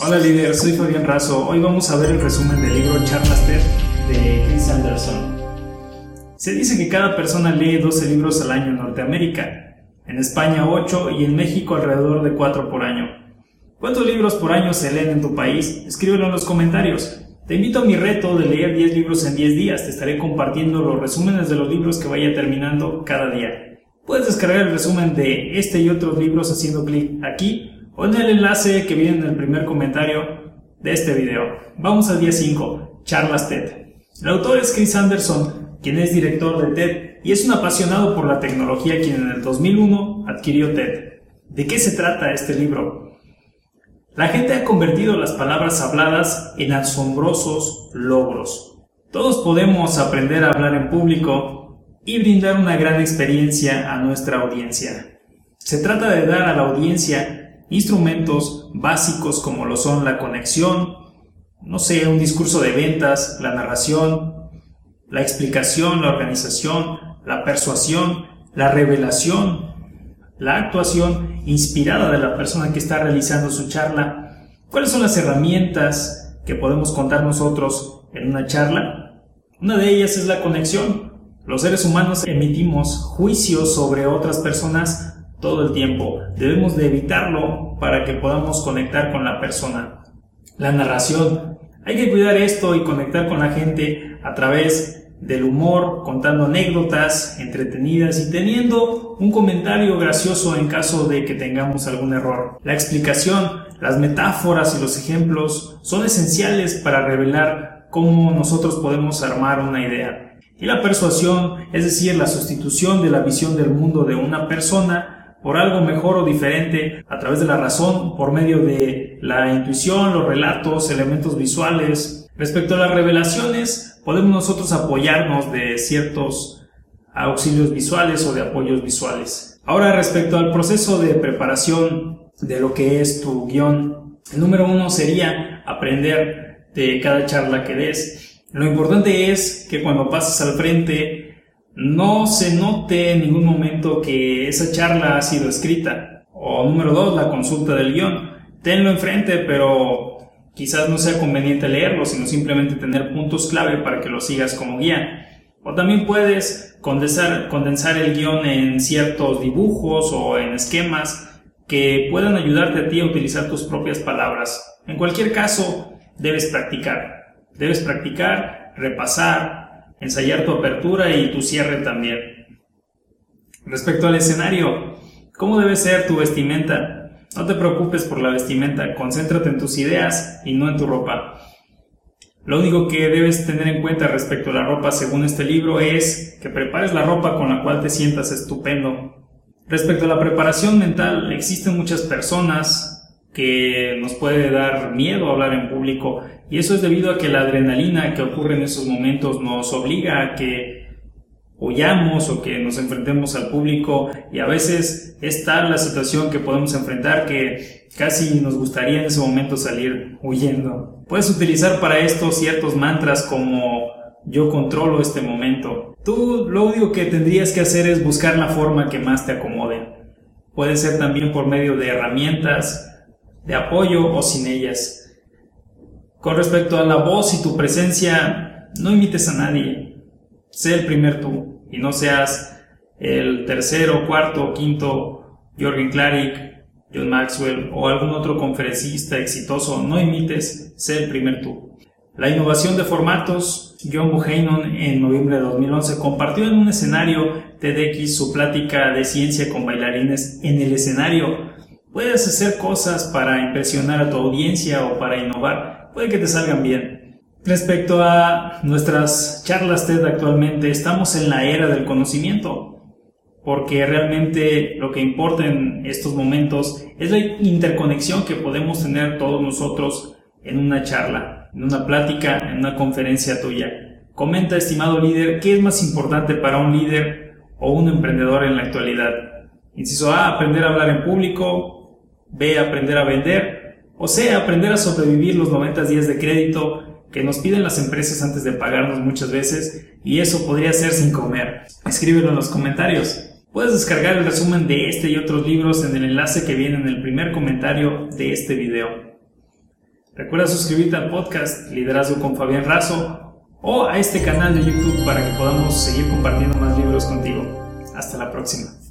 Hola líder, soy Fabián Razo. Hoy vamos a ver el resumen del libro Charlas TED de Chris Anderson. Se dice que cada persona lee 12 libros al año en Norteamérica, en España 8 y en México alrededor de 4 por año. ¿Cuántos libros por año se leen en tu país? Escríbelo en los comentarios. Te invito a mi reto de leer 10 libros en 10 días. Te estaré compartiendo los resúmenes de los libros que vaya terminando cada día. Puedes descargar el resumen de este y otros libros haciendo clic aquí o en el enlace que viene en el primer comentario de este video. Vamos al día 5, charlas TED. El autor es Chris Anderson, quien es director de TED y es un apasionado por la tecnología quien en el 2001 adquirió TED. ¿De qué se trata este libro? La gente ha convertido las palabras habladas en asombrosos logros. Todos podemos aprender a hablar en público y brindar una gran experiencia a nuestra audiencia. Se trata de dar a la audiencia instrumentos básicos como lo son la conexión, no sé, un discurso de ventas, la narración, la explicación, la organización, la persuasión, la revelación, la actuación inspirada de la persona que está realizando su charla. ¿Cuáles son las herramientas que podemos contar nosotros en una charla? Una de ellas es la conexión. Los seres humanos emitimos juicios sobre otras personas todo el tiempo. Debemos de evitarlo para que podamos conectar con la persona. La narración. Hay que cuidar esto y conectar con la gente a través del humor, contando anécdotas entretenidas y teniendo un comentario gracioso en caso de que tengamos algún error. La explicación, las metáforas y los ejemplos son esenciales para revelar cómo nosotros podemos armar una idea. Y la persuasión, es decir, la sustitución de la visión del mundo de una persona por algo mejor o diferente a través de la razón, por medio de la intuición, los relatos, elementos visuales. Respecto a las revelaciones, podemos nosotros apoyarnos de ciertos auxilios visuales o de apoyos visuales. Ahora, respecto al proceso de preparación de lo que es tu guion, el número uno sería aprender de cada charla que des. Lo importante es que cuando pases al frente no se note en ningún momento que esa charla ha sido escrita. O número dos, la consulta del guion. Tenlo enfrente, pero quizás no sea conveniente leerlo, sino simplemente tener puntos clave para que lo sigas como guía. O también puedes condensar, condensar el guion en ciertos dibujos o en esquemas que puedan ayudarte a ti a utilizar tus propias palabras. En cualquier caso, debes practicar. Debes practicar, repasar, ensayar tu apertura y tu cierre también. Respecto al escenario, ¿cómo debe ser tu vestimenta? No te preocupes por la vestimenta, concéntrate en tus ideas y no en tu ropa. Lo único que debes tener en cuenta respecto a la ropa según este libro es que prepares la ropa con la cual te sientas estupendo. Respecto a la preparación mental, existen muchas personas que nos puede dar miedo hablar en público y eso es debido a que la adrenalina que ocurre en esos momentos nos obliga a que huyamos o que nos enfrentemos al público y a veces es tal la situación que podemos enfrentar que casi nos gustaría en ese momento salir huyendo. Puedes utilizar para esto ciertos mantras como yo controlo este momento. Tú lo único que tendrías que hacer es buscar la forma que más te acomode. Puede ser también por medio de herramientas de apoyo o sin ellas. Con respecto a la voz y tu presencia, no imites a nadie. Sé el primer tú y no seas el tercero, cuarto, quinto Jorgen Klarik, John Maxwell o algún otro conferencista exitoso. No imites, sé el primer tú. La innovación de formatos, John Buchanan en noviembre de 2011 compartió en un escenario TEDx su plática de ciencia con bailarines en el escenario Puedes hacer cosas para impresionar a tu audiencia o para innovar, puede que te salgan bien. Respecto a nuestras charlas TED actualmente, estamos en la era del conocimiento, porque realmente lo que importa en estos momentos es la interconexión que podemos tener todos nosotros en una charla, en una plática, en una conferencia tuya. Comenta, estimado líder, qué es más importante para un líder o un emprendedor en la actualidad. Inciso A, aprender a hablar en público, B, aprender a vender, o sea, aprender a sobrevivir los 90 días de crédito que nos piden las empresas antes de pagarnos muchas veces, y eso podría ser sin comer. Escríbelo en los comentarios. Puedes descargar el resumen de este y otros libros en el enlace que viene en el primer comentario de este video. Recuerda suscribirte al podcast Liderazgo con Fabián Razo o a este canal de YouTube para que podamos seguir compartiendo más libros contigo. Hasta la próxima.